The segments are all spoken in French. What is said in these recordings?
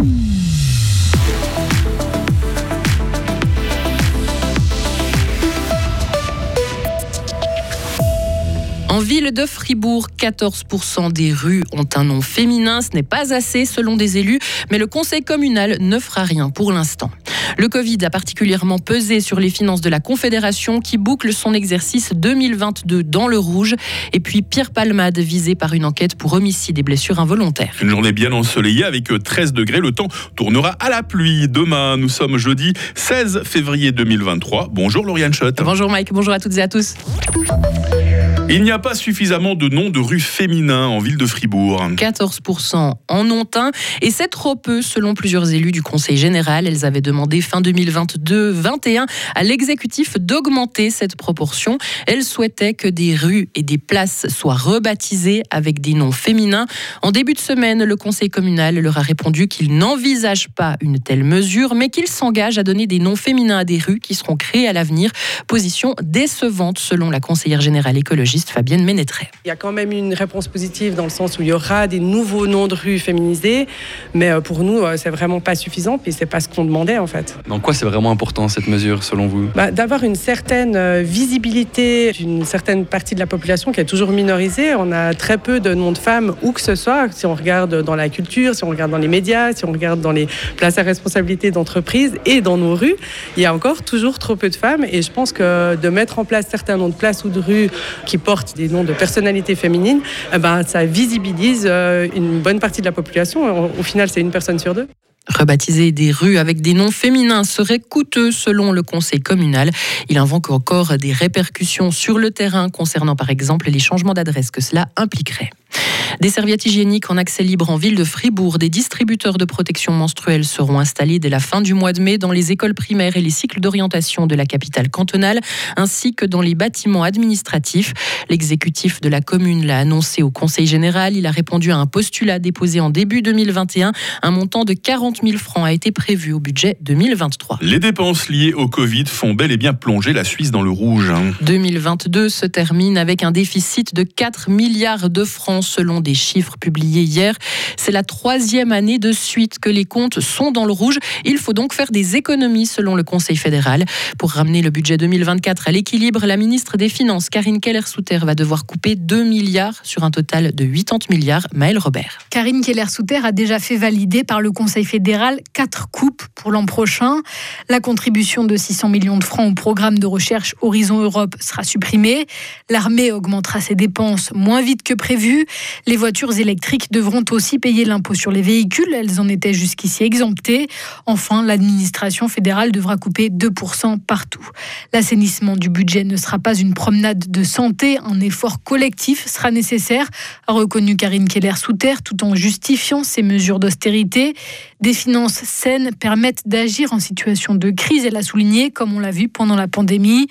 Mm-hmm. En ville de Fribourg, 14% des rues ont un nom féminin. Ce n'est pas assez selon des élus, mais le conseil communal ne fera rien pour l'instant. Le Covid a particulièrement pesé sur les finances de la Confédération qui boucle son exercice 2022 dans le rouge. Et puis Pierre Palmade visé par une enquête pour homicide et blessures involontaires. Une journée bien ensoleillée avec 13 degrés. Le temps tournera à la pluie. Demain, nous sommes jeudi 16 février 2023. Bonjour Lauriane Schott. Bonjour Mike, bonjour à toutes et à tous. Il n'y a pas suffisamment de noms de rues féminins en ville de Fribourg. 14% en ont un et c'est trop peu selon plusieurs élus du Conseil général. Elles avaient demandé fin 2022-21 à l'exécutif d'augmenter cette proportion. Elles souhaitaient que des rues et des places soient rebaptisées avec des noms féminins. En début de semaine, le Conseil communal leur a répondu qu'il n'envisage pas une telle mesure, mais qu'il s'engage à donner des noms féminins à des rues qui seront créées à l'avenir. Position décevante selon la conseillère générale écologiste Fabienne Ménétret. Il y a quand même une réponse positive dans le sens où il y aura des nouveaux noms de rues féminisés, mais euh, pour nous, euh, c'est vraiment pas suffisant, puis c'est pas ce qu'on demandait en fait. Dans quoi c'est vraiment important cette mesure selon vous? Bah, D'avoir une certaine euh, visibilité d'une certaine partie de la population qui est toujours minorisée. On a très peu de noms de femmes, où que ce soit, si on regarde dans la culture, si on regarde dans les médias, si on regarde dans les places à responsabilité d'entreprise et dans nos rues, il y a encore toujours trop peu de femmes, et je pense que de mettre en place certains noms de places ou de rues qui portent des noms de personnalités féminines, eh ben, ça visibilise euh, une bonne partie de la population. Au final, c'est une personne sur deux. Rebaptiser des rues avec des noms féminins serait coûteux selon le conseil communal. Il invoque encore des répercussions sur le terrain concernant par exemple les changements d'adresse que cela impliquerait. Des serviettes hygiéniques en accès libre en ville de Fribourg. Des distributeurs de protection menstruelle seront installés dès la fin du mois de mai dans les écoles primaires et les cycles d'orientation de la capitale cantonale, ainsi que dans les bâtiments administratifs. L'exécutif de la commune l'a annoncé au Conseil général. Il a répondu à un postulat déposé en début 2021. Un montant de 40 000 francs a été prévu au budget 2023. Les dépenses liées au Covid font bel et bien plonger la Suisse dans le rouge. 2022 se termine avec un déficit de 4 milliards de francs selon des chiffres publiés hier. C'est la troisième année de suite que les comptes sont dans le rouge. Il faut donc faire des économies selon le Conseil fédéral. Pour ramener le budget 2024 à l'équilibre, la ministre des Finances, Karine Keller-Souter, va devoir couper 2 milliards sur un total de 80 milliards. Maël Robert. Karine Keller-Souter a déjà fait valider par le Conseil fédéral quatre coupes pour l'an prochain. La contribution de 600 millions de francs au programme de recherche Horizon Europe sera supprimée. L'armée augmentera ses dépenses moins vite que prévu. Les voitures électriques devront aussi payer l'impôt sur les véhicules. Elles en étaient jusqu'ici exemptées. Enfin, l'administration fédérale devra couper 2% partout. L'assainissement du budget ne sera pas une promenade de santé. Un effort collectif sera nécessaire, a reconnu Karine Keller-Souter, tout en justifiant ces mesures d'austérité. Des finances saines permettent d'agir en situation de crise, elle a souligné, comme on l'a vu pendant la pandémie.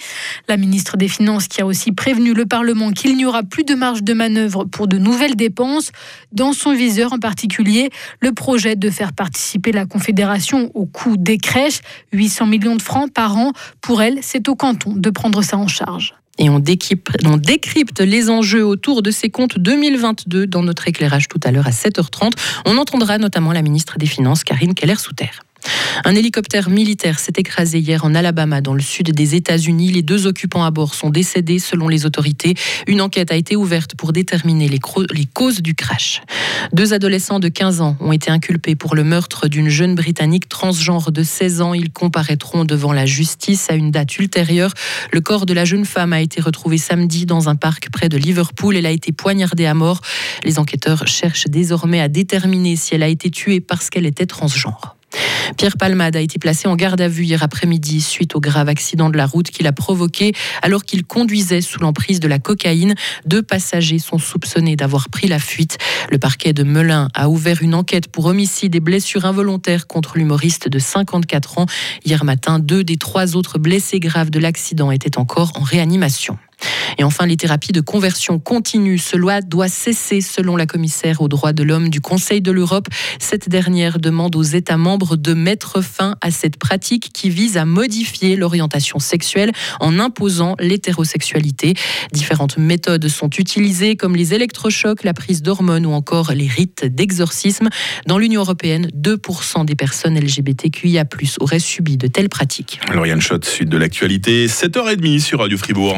La ministre des Finances qui a aussi prévenu le Parlement qu'il n'y aura plus de marge de manœuvre pour de nouvelles dépenses dans son viseur en particulier le projet de faire participer la Confédération au coût des crèches, 800 millions de francs par an. Pour elle, c'est au canton de prendre ça en charge. Et on décrypte, les enjeux autour de ces comptes 2022 dans notre éclairage tout à l'heure à 7h30. On entendra notamment la ministre des Finances, Karine Keller-Souter. Un hélicoptère militaire s'est écrasé hier en Alabama, dans le sud des États-Unis. Les deux occupants à bord sont décédés selon les autorités. Une enquête a été ouverte pour déterminer les, causes du crash. Deux adolescents de 15 ans ont été inculpés pour le meurtre d'une jeune Britannique transgenre de 16 ans. Ils comparaîtront devant la justice à une date ultérieure. Le corps de la jeune femme a été retrouvé samedi dans un parc près de Liverpool. Elle a été poignardée à mort. Les enquêteurs cherchent désormais à déterminer si elle a été tuée parce qu'elle était transgenre. Pierre Palmade a été placé en garde à vue hier après-midi suite au grave accident de la route qu'il a provoqué alors qu'il conduisait sous l'emprise de la cocaïne. Deux passagers sont soupçonnés d'avoir pris la fuite. Le parquet de Melun a ouvert une enquête pour homicide et blessures involontaires contre l'humoriste de 54 ans. Hier matin, deux des trois autres blessés graves de l'accident étaient encore en réanimation. Et enfin, les thérapies de conversion continue. Cela doit cesser selon la commissaire aux droits de l'homme du Conseil de l'Europe. Cette dernière demande aux États membres de mettre fin à cette pratique qui vise à modifier l'orientation sexuelle en imposant l'hétérosexualité. Différentes méthodes sont utilisées comme les électrochocs, la prise d'hormones ou encore les rites d'exorcisme. Dans l'Union européenne, 2% des personnes LGBTQIA+ auraient subi de telles pratiques. Lauriane Schott, suite de l'actualité, 7h30 sur Radio Fribourg.